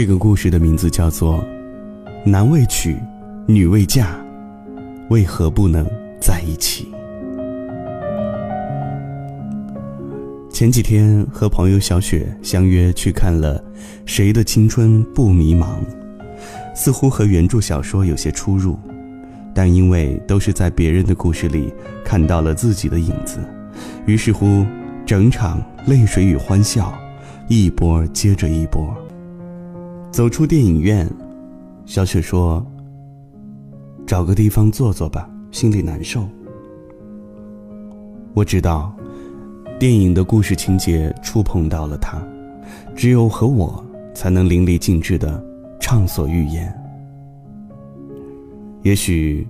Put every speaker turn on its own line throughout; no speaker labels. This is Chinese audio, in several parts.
这个故事的名字叫做《男未娶，女未嫁，为何不能在一起》。前几天和朋友小雪相约去看了《谁的青春不迷茫》，似乎和原著小说有些出入，但因为都是在别人的故事里看到了自己的影子，于是乎整场泪水与欢笑，一波接着一波。走出电影院，小雪说：“找个地方坐坐吧，心里难受。”我知道，电影的故事情节触碰到了她，只有和我才能淋漓尽致的畅所欲言。也许，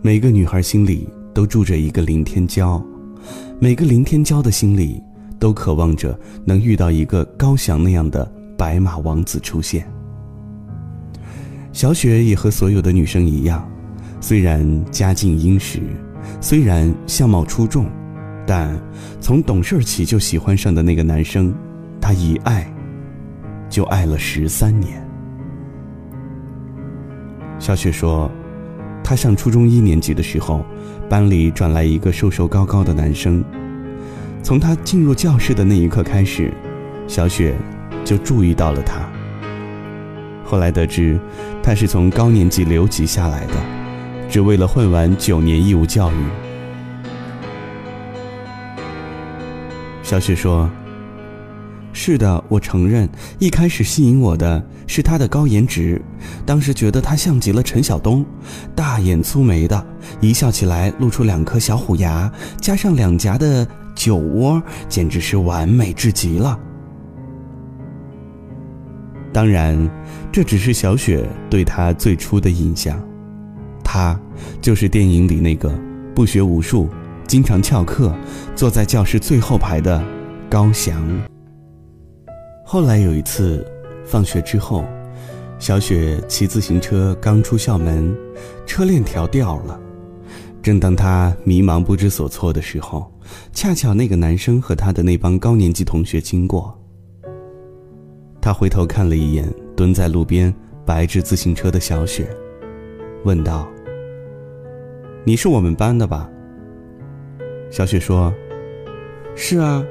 每个女孩心里都住着一个林天骄，每个林天骄的心里都渴望着能遇到一个高翔那样的。白马王子出现。小雪也和所有的女生一样，虽然家境殷实，虽然相貌出众，但从懂事起就喜欢上的那个男生，她一爱就爱了十三年。小雪说，她上初中一年级的时候，班里转来一个瘦瘦高高的男生，从他进入教室的那一刻开始，小雪。就注意到了他。后来得知，他是从高年级留级下来的，只为了混完九年义务教育。小雪说：“是的，我承认，一开始吸引我的是他的高颜值，当时觉得他像极了陈晓东，大眼粗眉的，一笑起来露出两颗小虎牙，加上两颊的酒窝，简直是完美至极了。”当然，这只是小雪对他最初的印象，他就是电影里那个不学无术、经常翘课、坐在教室最后排的高翔。后来有一次，放学之后，小雪骑自行车刚出校门，车链条掉了。正当她迷茫不知所措的时候，恰巧那个男生和他的那帮高年级同学经过。他回头看了一眼蹲在路边白纸自行车的小雪，问道：“你是我们班的吧？”小雪说：“是啊。”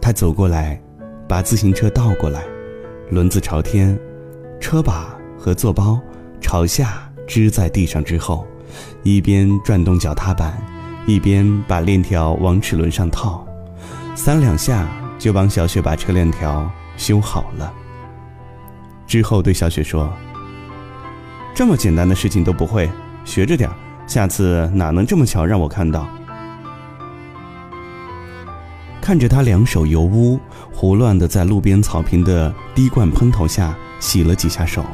他走过来，把自行车倒过来，轮子朝天，车把和座包朝下支在地上之后，一边转动脚踏板，一边把链条往齿轮上套，三两下。就帮小雪把车链条修好了。之后对小雪说：“这么简单的事情都不会，学着点下次哪能这么巧让我看到？”看着他两手油污，胡乱的在路边草坪的滴灌喷头下洗了几下手，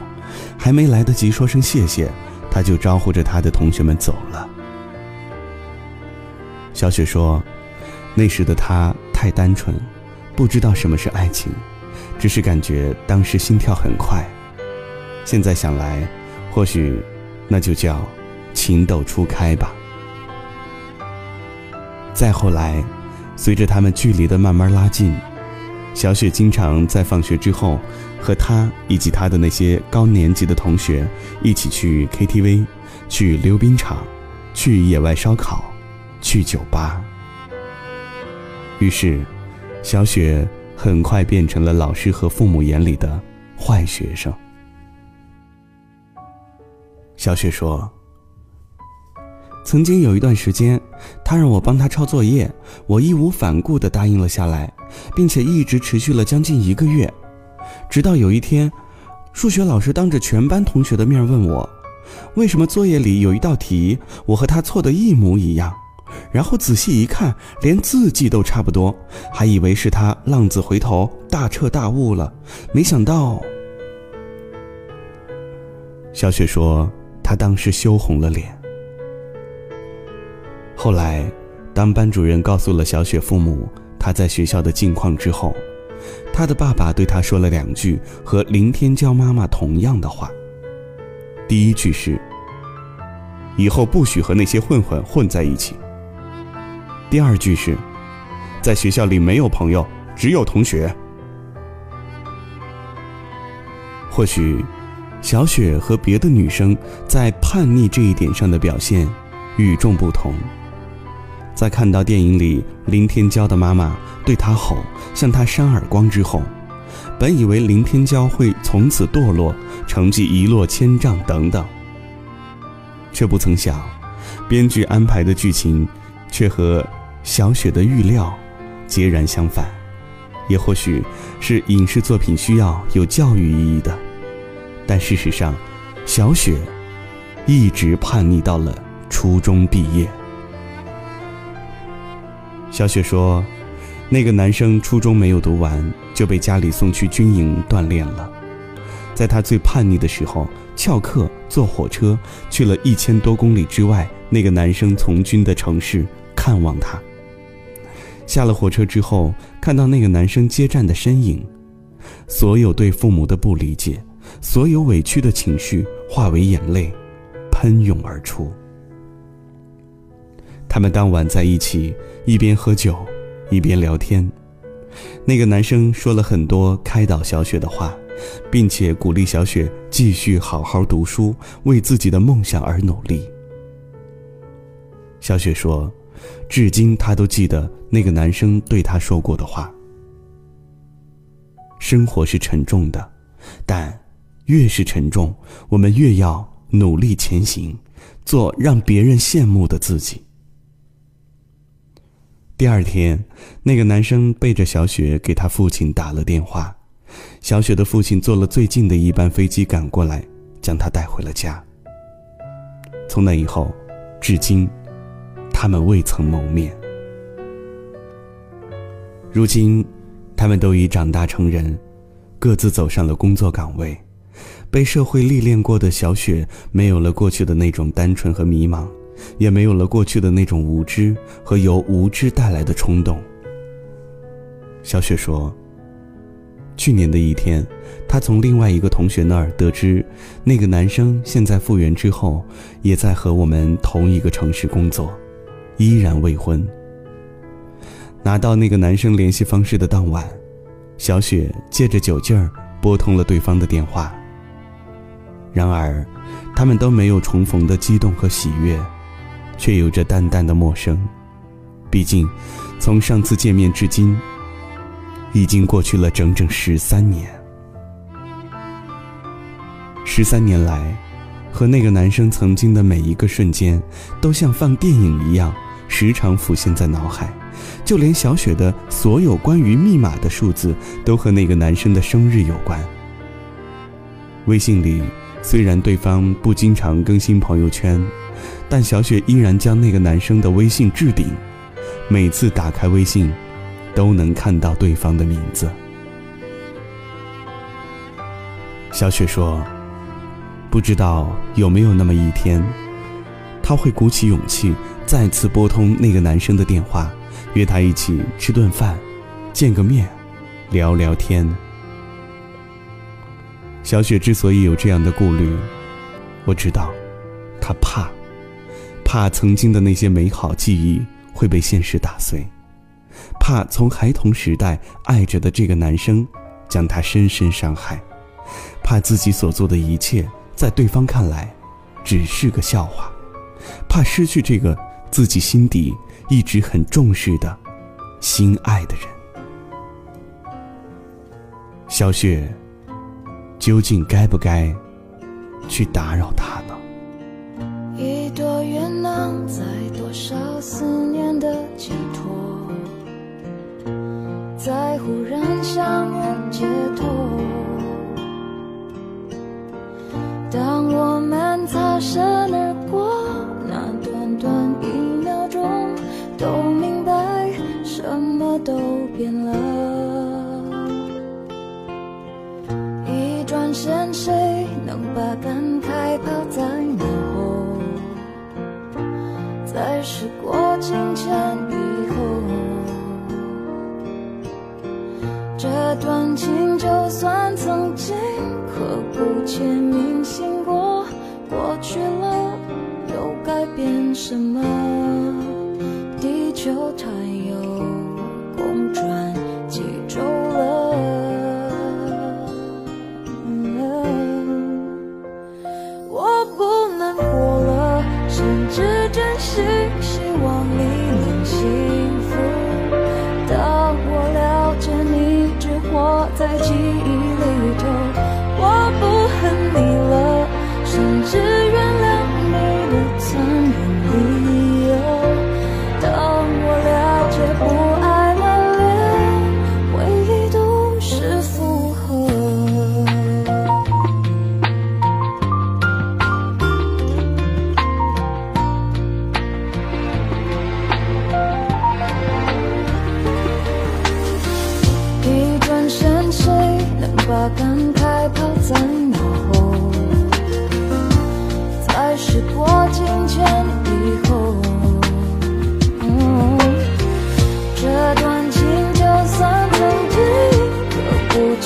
还没来得及说声谢谢，他就招呼着他的同学们走了。小雪说：“那时的他太单纯。”不知道什么是爱情，只是感觉当时心跳很快。现在想来，或许那就叫情窦初开吧。再后来，随着他们距离的慢慢拉近，小雪经常在放学之后和他以及他的那些高年级的同学一起去 KTV，去溜冰场，去野外烧烤，去酒吧。于是。小雪很快变成了老师和父母眼里的坏学生。小雪说：“曾经有一段时间，他让我帮他抄作业，我义无反顾地答应了下来，并且一直持续了将近一个月。直到有一天，数学老师当着全班同学的面问我，为什么作业里有一道题我和他错的一模一样。”然后仔细一看，连字迹都差不多，还以为是他浪子回头大彻大悟了。没想到，小雪说，她当时羞红了脸。后来，当班主任告诉了小雪父母她在学校的近况之后，她的爸爸对她说了两句和林天娇妈妈同样的话。第一句是：“以后不许和那些混混混在一起。”第二句是，在学校里没有朋友，只有同学。或许，小雪和别的女生在叛逆这一点上的表现与众不同。在看到电影里林天骄的妈妈对她吼、向她扇耳光之后，本以为林天骄会从此堕落，成绩一落千丈等等，却不曾想，编剧安排的剧情却和小雪的预料截然相反。也或许是影视作品需要有教育意义的，但事实上，小雪一直叛逆到了初中毕业。小雪说：“那个男生初中没有读完，就被家里送去军营锻炼了。在他最叛逆的时候，翘课坐火车去了一千多公里之外那个男生从军的城市看望他。下了火车之后，看到那个男生接站的身影，所有对父母的不理解，所有委屈的情绪化为眼泪，喷涌而出。他们当晚在一起。”一边喝酒，一边聊天。那个男生说了很多开导小雪的话，并且鼓励小雪继续好好读书，为自己的梦想而努力。小雪说，至今她都记得那个男生对她说过的话：“生活是沉重的，但越是沉重，我们越要努力前行，做让别人羡慕的自己。”第二天，那个男生背着小雪给他父亲打了电话，小雪的父亲坐了最近的一班飞机赶过来，将她带回了家。从那以后，至今，他们未曾谋面。如今，他们都已长大成人，各自走上了工作岗位，被社会历练过的小雪，没有了过去的那种单纯和迷茫。也没有了过去的那种无知和由无知带来的冲动。小雪说：“去年的一天，她从另外一个同学那儿得知，那个男生现在复原之后，也在和我们同一个城市工作，依然未婚。拿到那个男生联系方式的当晚，小雪借着酒劲儿拨通了对方的电话。然而，他们都没有重逢的激动和喜悦。”却有着淡淡的陌生，毕竟，从上次见面至今，已经过去了整整十三年。十三年来，和那个男生曾经的每一个瞬间，都像放电影一样，时常浮现在脑海。就连小雪的所有关于密码的数字，都和那个男生的生日有关。微信里，虽然对方不经常更新朋友圈。但小雪依然将那个男生的微信置顶，每次打开微信，都能看到对方的名字。小雪说：“不知道有没有那么一天，她会鼓起勇气再次拨通那个男生的电话，约他一起吃顿饭，见个面，聊聊天。”小雪之所以有这样的顾虑，我知道，她怕。怕曾经的那些美好记忆会被现实打碎，怕从孩童时代爱着的这个男生将她深深伤害，怕自己所做的一切在对方看来只是个笑话，怕失去这个自己心底一直很重视的心爱的人。小雪究竟该不该去打扰他
一闪而过，那短短一秒钟，都明白什么都变了。一转身，谁能把感慨抛在脑后？在时过境迁以后，这段情就算曾经刻骨铭什么？地球太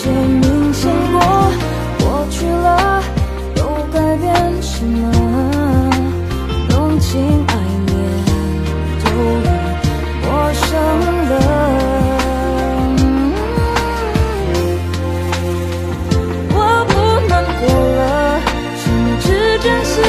前明想过，过去了又改变什么？用情爱恋都陌生了，我不难过了，甚至珍惜。